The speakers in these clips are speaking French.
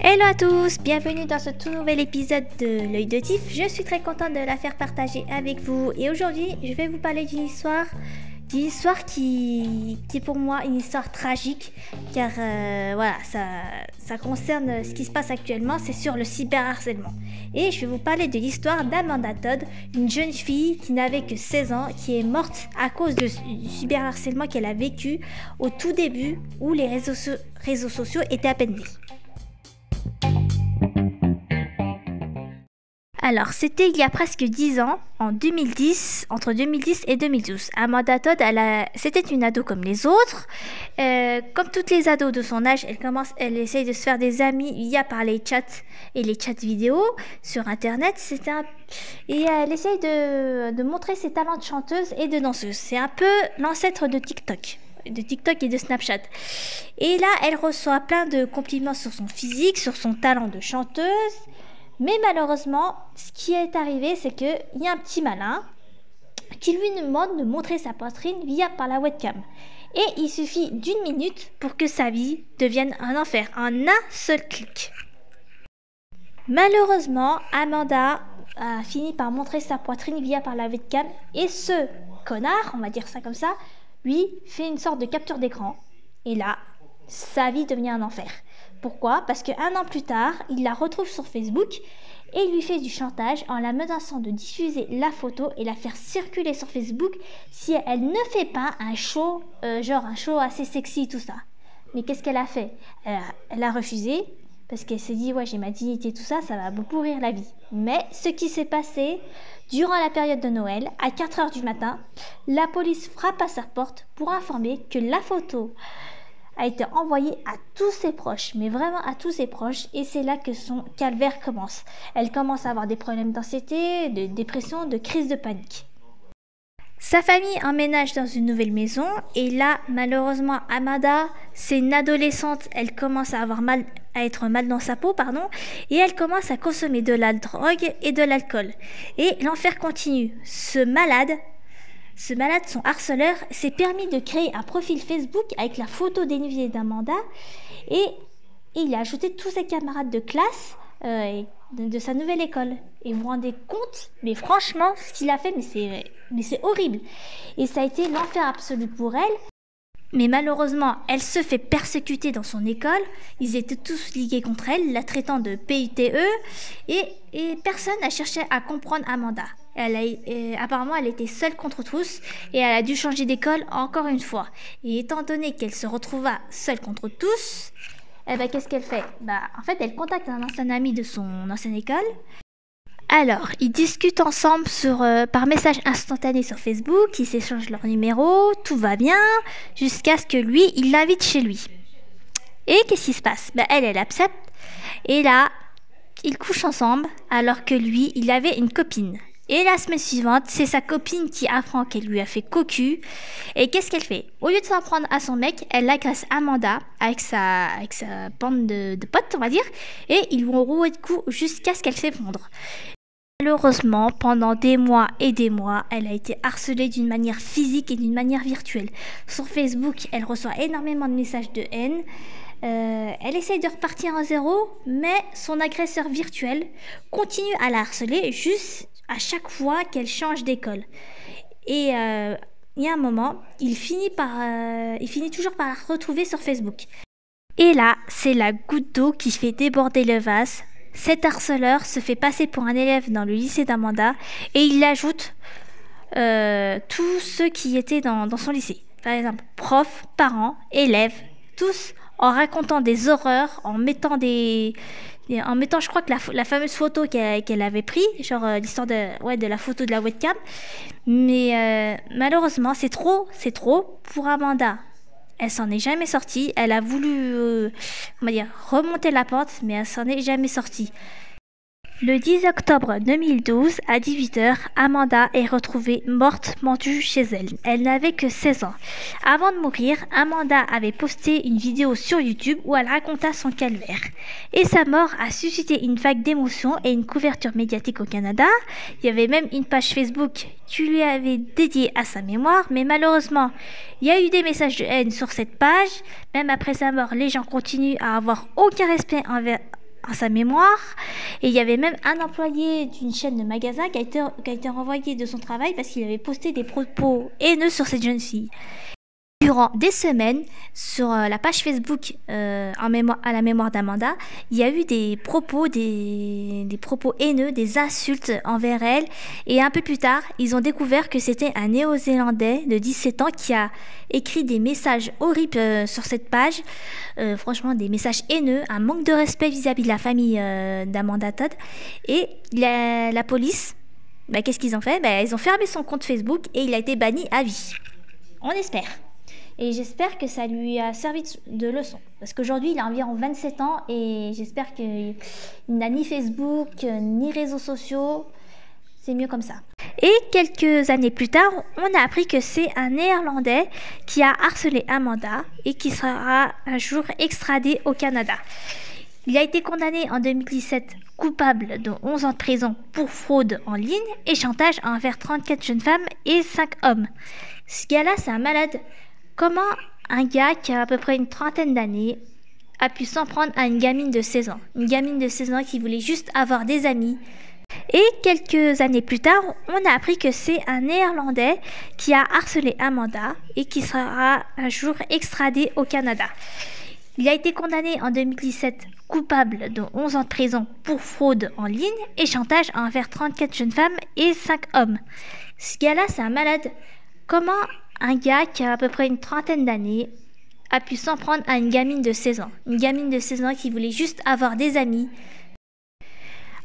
Hello à tous, bienvenue dans ce tout nouvel épisode de l'œil de Tif. Je suis très contente de la faire partager avec vous et aujourd'hui je vais vous parler d'une histoire d'une histoire qui, est pour moi une histoire tragique car euh, voilà ça, concerne ce qui se passe actuellement c'est sur le cyberharcèlement et je vais vous parler de l'histoire d'Amanda Todd une jeune fille qui n'avait que 16 ans qui est morte à cause du cyberharcèlement qu'elle a vécu au tout début où les réseaux sociaux étaient à peine nés. Alors, c'était il y a presque 10 ans, en 2010, entre 2010 et 2012. Amanda Todd, c'était une ado comme les autres. Euh, comme toutes les ados de son âge, elle commence, elle essaye de se faire des amis via par les chats et les chats vidéo sur Internet. Et elle essaye de, de montrer ses talents de chanteuse et de danseuse. C'est un peu l'ancêtre de TikTok de TikTok et de Snapchat. Et là, elle reçoit plein de compliments sur son physique, sur son talent de chanteuse. Mais malheureusement, ce qui est arrivé, c'est qu'il y a un petit malin qui lui demande de montrer sa poitrine via par la webcam. Et il suffit d'une minute pour que sa vie devienne un enfer, en un seul clic. Malheureusement, Amanda a fini par montrer sa poitrine via par la webcam et ce connard, on va dire ça comme ça, lui fait une sorte de capture d'écran. Et là, sa vie devient un enfer. Pourquoi? Parce qu'un an plus tard, il la retrouve sur Facebook et lui fait du chantage en la menaçant de diffuser la photo et la faire circuler sur Facebook si elle ne fait pas un show, euh, genre un show assez sexy, tout ça. Mais qu'est-ce qu'elle a fait? Elle a, refusé parce qu'elle s'est dit, ouais, j'ai ma dignité, tout ça, ça va me pourrir la vie. Mais ce qui s'est passé, durant la période de Noël, à 4 heures du matin, la police frappe à sa porte pour informer que la photo a été envoyée à tous ses proches, mais vraiment à tous ses proches, et c'est là que son calvaire commence. Elle commence à avoir des problèmes d'anxiété, de dépression, de crise de panique. Sa famille emménage dans une nouvelle maison et là, malheureusement, Amada, c'est une adolescente, elle commence à avoir mal, à être mal dans sa peau, pardon, et elle commence à consommer de la drogue et de l'alcool. Et l'enfer continue. Ce malade ce malade, son harceleur, s'est permis de créer un profil Facebook avec la photo dénudée d'Amanda et, il a ajouté tous ses camarades de classe euh, de, sa nouvelle école. Et vous vous rendez compte Mais franchement, ce qu'il a fait, mais c'est horrible. Et ça a été l'enfer absolu pour elle. Mais malheureusement, elle se fait persécuter dans son école. Ils étaient tous ligués contre elle, la traitant de PITE, et, et personne n'a cherché à comprendre Amanda. A, apparemment, elle était seule contre tous et elle a dû changer d'école encore une fois. Et étant donné qu'elle se retrouva seule contre tous, eh ben, qu'est-ce qu'elle fait? Bah, En fait, elle contacte un ancien ami de son ancienne école. Alors, ils discutent ensemble euh, par message instantané sur Facebook, ils s'échangent leur numéro, tout va bien, jusqu'à ce que lui, il l'invite chez lui. Et qu'est-ce qui se passe? Bah, Elle, elle accepte. Et là, ils couchent ensemble, alors que lui, il avait une copine. Et la semaine suivante, c'est sa copine qui apprend qu'elle lui a fait cocu. Et qu'est-ce qu'elle fait? Au lieu de s'en prendre à son mec, elle agresse Amanda avec sa, bande de, potes, on va dire. Et ils vont rouer de coups jusqu'à ce qu'elle s'effondre. Malheureusement, pendant des mois et des mois, elle a été harcelée d'une manière physique et d'une manière virtuelle. Sur Facebook, elle reçoit énormément de messages de haine. Euh, elle essaye de repartir à zéro, mais son agresseur virtuel continue à la harceler juste à chaque fois qu'elle change d'école. Et euh, il y a un moment, il finit, par, euh, il finit toujours par la retrouver sur Facebook. Et là, c'est la goutte d'eau qui fait déborder le vase. Cet harceleur se fait passer pour un élève dans le lycée d'Amanda et il ajoute tous ceux qui étaient dans son lycée. Par exemple, profs, parents, élèves, tous en racontant des horreurs, en mettant des, en mettant, je crois que la, fameuse photo qu'elle avait prise, genre euh, l'histoire de, ouais, de la photo de la webcam. Mais euh, malheureusement, c'est trop, c'est trop pour Amanda. Elle s'en est jamais sortie. Elle a voulu, euh, va dire, remonter la pente, mais elle s'en est jamais sortie. Le 10 octobre 2012, à 18h, Amanda est retrouvée morte pendue chez elle. Elle n'avait que 16 ans. Avant de mourir, Amanda avait posté une vidéo sur YouTube où elle raconta son calvaire. Et sa mort a suscité une vague d'émotions et une couverture médiatique au Canada. Il y avait même une page Facebook qui lui avait dédiée à sa mémoire, mais malheureusement, il y a eu des messages de haine sur cette page. Même après sa mort, les gens continuent à avoir aucun respect envers à sa mémoire. Et il y avait même un employé d'une chaîne de magasins qui a été, qui a été renvoyé de son travail parce qu'il avait posté des propos haineux sur cette jeune fille. Durant des semaines, sur euh, la page Facebook euh, à la mémoire d'Amanda, il y a eu des propos, haineux, des insultes envers elle. Et un peu plus tard, ils ont découvert que c'était un Néo-Zélandais de 17 ans qui a écrit des messages horribles euh, sur cette page. Franchement, des messages haineux, un manque de respect vis-à-vis de la famille d'Amanda Todd. Et la, la police, bah, qu'est-ce qu'ils ont fait? Bah, Ils ont fermé son compte Facebook et il a été banni à vie. On espère. Et j'espère que ça lui a servi de leçon. Parce qu'aujourd'hui, il a environ 27 ans et j'espère qu'il n'a ni Facebook, ni réseaux sociaux. C'est mieux comme ça. Et quelques années plus tard, on a appris que c'est un Néerlandais qui a harcelé Amanda et qui sera un jour extradé au Canada. Il a été condamné en 2017 coupable de 11 ans de prison pour fraude en ligne et chantage envers 34 jeunes femmes et 5 hommes. Ce gars-là, c'est un malade. Comment un gars qui a à peu près une trentaine d'années a pu s'en prendre à une gamine de 16 ans? Une gamine de 16 ans qui voulait juste avoir des amis. Et quelques années plus tard, on a appris que c'est un Néerlandais qui a harcelé Amanda et qui sera un jour extradé au Canada. Il a été condamné en 2017 coupable de 11 ans de prison pour fraude en ligne et chantage envers 34 jeunes femmes et 5 hommes. Ce gars-là, c'est un malade. Comment un gars qui a à peu près une trentaine d'années a pu s'en prendre à une gamine de 16 ans Une gamine de 16 ans qui voulait juste avoir des amis.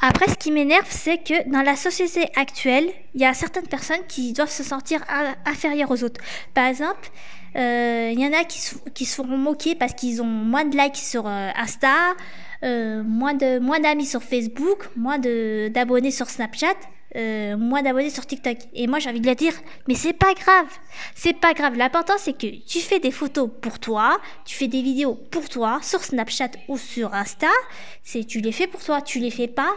Après, ce qui m'énerve, c'est que dans la société actuelle, il y a certaines personnes qui doivent se sentir inférieures aux autres. Par exemple, euh, il y en a qui, qui se feront moquer parce qu'ils ont moins de likes sur euh, Insta, euh, moins d'amis sur Facebook, moins d'abonnés sur Snapchat euh, moins d'abonnés sur TikTok. Et moi, j'ai envie de leur dire, mais c'est pas grave. C'est pas grave. L'important, c'est que tu fais des photos pour toi, tu fais des vidéos pour toi, sur Snapchat ou sur Insta. C'est, tu les fais pour toi, tu les fais pas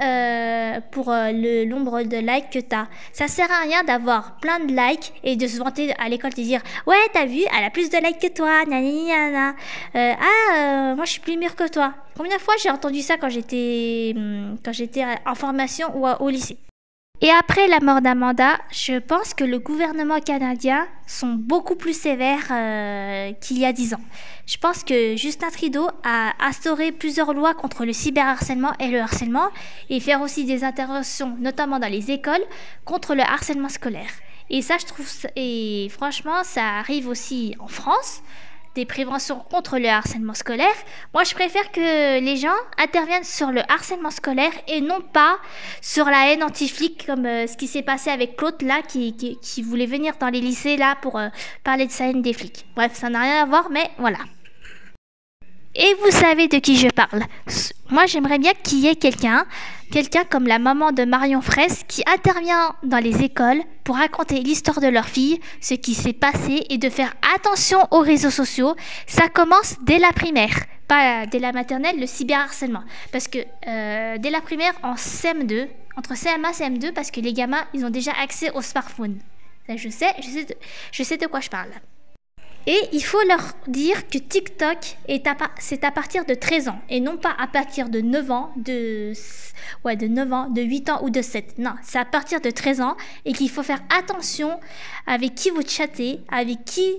euh, pour euh, le nombre de likes que tu as. Ça sert à rien d'avoir plein de likes et de se vanter à l'école, de dire, ouais, t'as vu, elle a plus de likes que toi, nanana. Euh, ah, moi, je suis plus mûre que toi. Combien de fois j'ai entendu ça quand j'étais, hum, quand j'étais en formation ou au lycée? Et après la mort d'Amanda, je pense que le gouvernement canadien sont beaucoup plus sévères euh, qu'il y a dix ans. Je pense que Justin Trudeau a instauré plusieurs lois contre le cyberharcèlement et le harcèlement et faire aussi des interventions, notamment dans les écoles, contre le harcèlement scolaire. Et ça, je trouve, et franchement, ça arrive aussi en France des préventions contre le harcèlement scolaire, moi je préfère que les gens interviennent sur le harcèlement scolaire et non pas sur la haine anti-flic comme euh, ce qui s'est passé avec Claude là qui, qui, voulait venir dans les lycées là pour euh, parler de sa haine des flics. Bref, ça n'a rien à voir, mais voilà. Et vous savez de qui je parle. Moi, j'aimerais bien qu'il y ait quelqu'un, quelqu'un comme la maman de Marion Fraisse, qui intervient dans les écoles pour raconter l'histoire de leur fille, ce qui s'est passé et de faire attention aux réseaux sociaux. Ça commence dès la primaire, pas dès la maternelle, le cyberharcèlement. Parce que euh, dès la primaire, en CM2, entre CM1 et CM2, parce que les gamins, ils ont déjà accès au smartphone. Ça, je sais, je sais je sais de quoi je parle. Et il faut leur dire que TikTok, c'est à partir de 13 ans et non pas à partir de 9 ans, de, ouais, de 9 ans, de 8 ans ou de 7. Non, c'est à partir de 13 ans et qu'il faut faire attention avec qui vous chattez, avec qui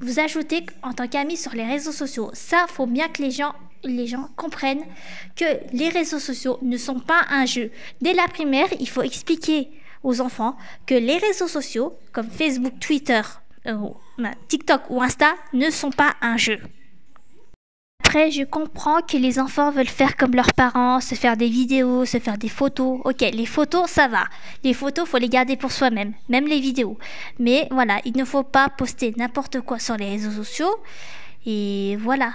vous ajoutez en tant qu'ami sur les réseaux sociaux. Ça, faut bien que les gens les gens comprennent que les réseaux sociaux ne sont pas un jeu. Dès la primaire, il faut expliquer aux enfants que les réseaux sociaux, comme Facebook, Twitter, TikTok ou Insta ne sont pas un jeu. Après, je comprends que les enfants veulent faire comme leurs parents, se faire des vidéos, se faire des photos. Ok, les photos, ça va. Les photos, faut les garder pour soi-même, même les vidéos. Mais voilà, il ne faut pas poster n'importe quoi sur les réseaux sociaux. Et voilà.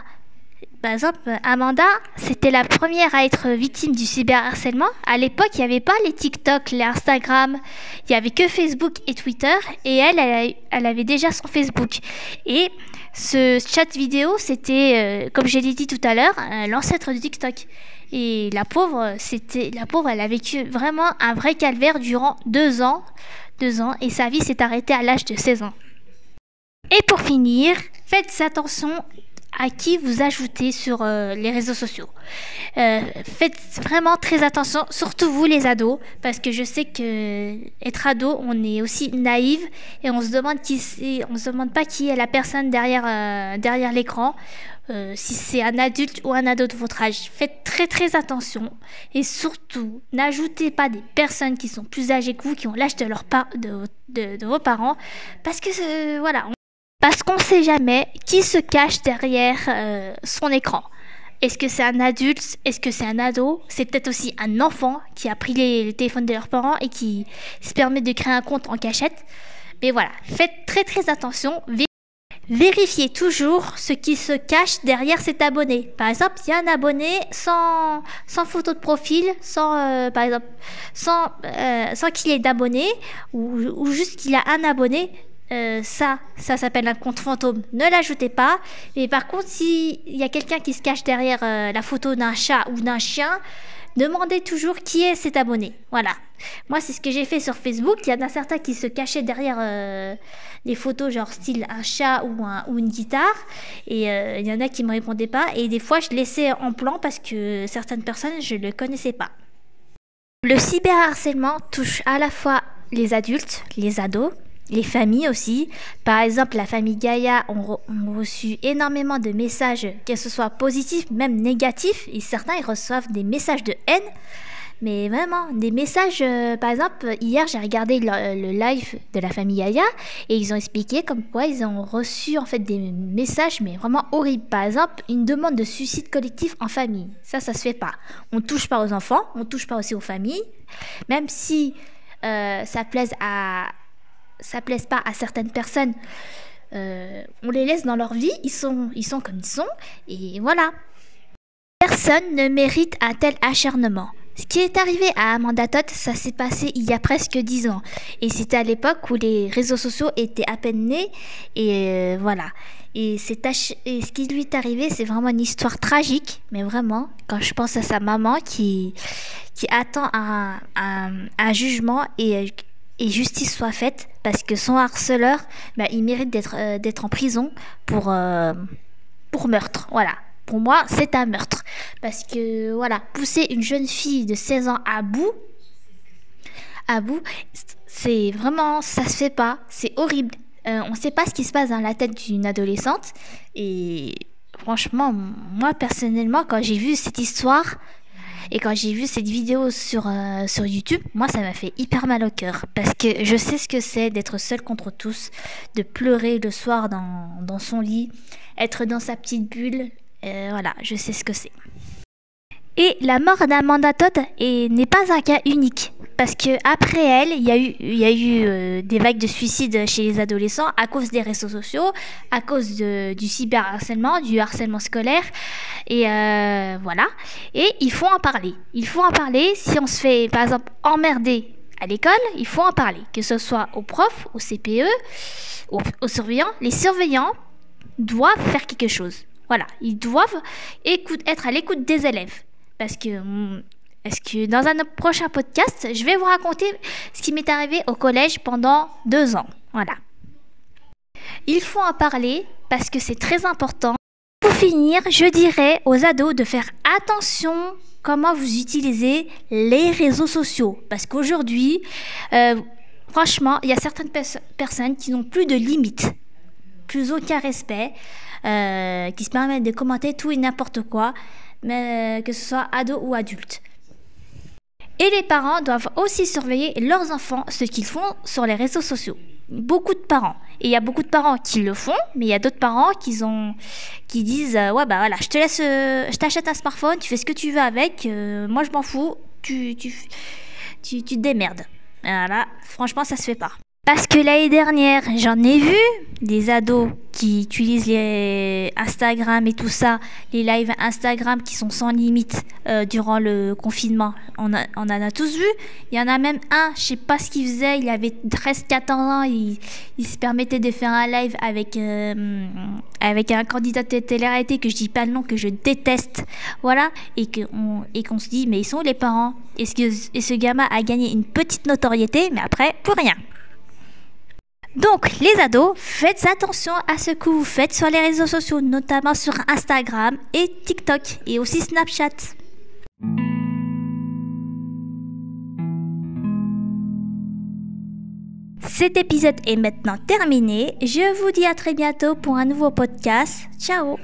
Par exemple, Amanda, c'était la première à être victime du cyberharcèlement. À l'époque, il n'y avait pas les TikTok, les Instagram, il n'y avait que Facebook et Twitter. Et elle, elle, avait déjà son Facebook. Et ce chat vidéo, c'était, euh, comme je l'ai dit tout à l'heure, euh, l'ancêtre de TikTok. Et la pauvre, c'était, la pauvre, elle a vécu vraiment un vrai calvaire durant deux ans, deux ans, et sa vie s'est arrêtée à l'âge de 16 ans. Et pour finir, faites attention à qui vous ajoutez sur euh, les réseaux sociaux. Euh, faites vraiment très attention, surtout vous les ados, parce que je sais que être ado, on est aussi naïve et on se demande qui on se demande pas qui est la personne derrière euh, l'écran. si c'est un adulte ou un ado de votre âge, faites très très attention et surtout n'ajoutez pas des personnes qui sont plus âgées que vous, qui ont l'âge de, leur de, de, de, vos parents, parce que voilà, parce qu'on ne sait jamais qui se cache derrière euh, son écran. Est-ce que c'est un adulte? Est-ce que c'est un ado? C'est peut-être aussi un enfant qui a pris les, téléphones de leurs parents et qui se permet de créer un compte en cachette. Mais voilà, faites très très attention. Vérifiez toujours ce qui se cache derrière cet abonné. Par exemple, il y a un abonné sans, photo de profil, sans, euh, sans, euh, sans qu'il ait d'abonné, ou juste qu'il a un abonné. Euh, ça, ça s'appelle un compte fantôme. Ne l'ajoutez pas. Mais par contre, s'il y a quelqu'un qui se cache derrière euh, la photo d'un chat ou d'un chien, demandez toujours qui est cet abonné. Voilà. Moi, c'est ce que j'ai fait sur Facebook. Il y en a certains qui se cachaient derrière euh, des photos, genre style un chat ou, une guitare. Et il y en a qui ne me répondaient pas. Et des fois, je laissais en plan parce que certaines personnes, je ne le connaissais pas. Le cyberharcèlement touche à la fois les adultes, les ados, les familles aussi. Par exemple, la famille Gaïa ont, reçu énormément de messages, que ce soit positifs, même négatifs, et certains ils reçoivent des messages de haine. Mais vraiment, des messages, euh, par exemple, hier j'ai regardé le, live de la famille Gaïa et ils ont expliqué comme quoi ils ont reçu en fait des messages mais vraiment horribles. Par exemple, une demande de suicide collectif en famille. Ça, ça se fait pas. On touche pas aux enfants, on touche pas aussi aux familles. Même si euh, ça plaise à, ça plaise pas à certaines personnes, euh, on les laisse dans leur vie, ils sont, ils sont comme ils sont, et voilà. Personne ne mérite un tel acharnement. Ce qui est arrivé à Amanda Todd, ça s'est passé il y a presque dix ans. Et c'était à l'époque où les réseaux sociaux étaient à peine nés. Et euh, voilà. Et, et, ce qui lui est arrivé, c'est vraiment une histoire tragique. Mais vraiment, quand je pense à sa maman qui, qui attend un, un, un jugement et et justice soit faite parce que son harceleur, bah, il mérite d'être euh, en prison pour, euh, pour meurtre. Voilà. Pour moi, c'est un meurtre. Parce que, voilà, pousser une jeune fille de 16 ans à bout, à bout, c'est vraiment, ça se fait pas. C'est horrible. Euh, on ne sait pas ce qui se passe dans la tête d'une adolescente. Et franchement, moi, personnellement, quand j'ai vu cette histoire, et quand j'ai vu cette vidéo sur, euh, sur YouTube, moi, ça m'a fait hyper mal au cœur. Parce que je sais ce que c'est d'être seul contre tous, de pleurer le soir dans, dans son lit, être dans sa petite bulle. Euh, voilà, je sais ce que c'est. Et la mort d'Amanda Todd n'est pas un cas unique. Parce que après elle, il y a eu, euh, des vagues de suicides chez les adolescents à cause des réseaux sociaux, à cause du cyberharcèlement, du harcèlement scolaire. Et euh, voilà. Et il faut en parler. Il faut en parler. Si on se fait, par exemple, emmerder à l'école, il faut en parler. Que ce soit aux profs, aux CPE, aux, surveillants. Les surveillants doivent faire quelque chose. Voilà. Ils doivent être à l'écoute des élèves. Parce que hmm, est-ce que dans un prochain podcast, je vais vous raconter ce qui m'est arrivé au collège pendant deux ans. Voilà. Il faut en parler parce que c'est très important. Pour finir, je dirais aux ados de faire attention comment vous utilisez les réseaux sociaux. Parce qu'aujourd'hui, euh, franchement, il y a certaines personnes qui n'ont plus de limites, plus aucun respect, euh, qui se permettent de commenter tout et n'importe quoi, mais que ce soit ado ou adulte. Et les parents doivent aussi surveiller leurs enfants, ce qu'ils font sur les réseaux sociaux. Beaucoup de parents. Et il y a beaucoup de parents qui le font, mais il y a d'autres parents qui, disent euh, Ouais, bah voilà, je te laisse, euh, je t'achète un smartphone, tu fais ce que tu veux avec, euh, moi je m'en fous, tu, tu, tu, tu te démerdes. Voilà, franchement, ça se fait pas. Parce que l'année dernière, j'en ai vu des ados qui utilisent les Instagram et tout ça, les lives Instagram qui sont sans limite euh, durant le confinement. On, en a tous vu. Il y en a même un, je sais pas ce qu'il faisait, il avait 13-14 ans, il, se permettait de faire un live avec, euh, avec un candidat de télé-réalité que je dis pas le nom, que je déteste. Voilà, et qu'on et se dit, mais ils sont les parents et ce, et ce gamin a gagné une petite notoriété, mais après, pour rien. Donc, les ados, faites attention à ce que vous faites sur les réseaux sociaux, notamment sur Instagram et TikTok et aussi Snapchat. Cet épisode est maintenant terminé. Je vous dis à très bientôt pour un nouveau podcast. Ciao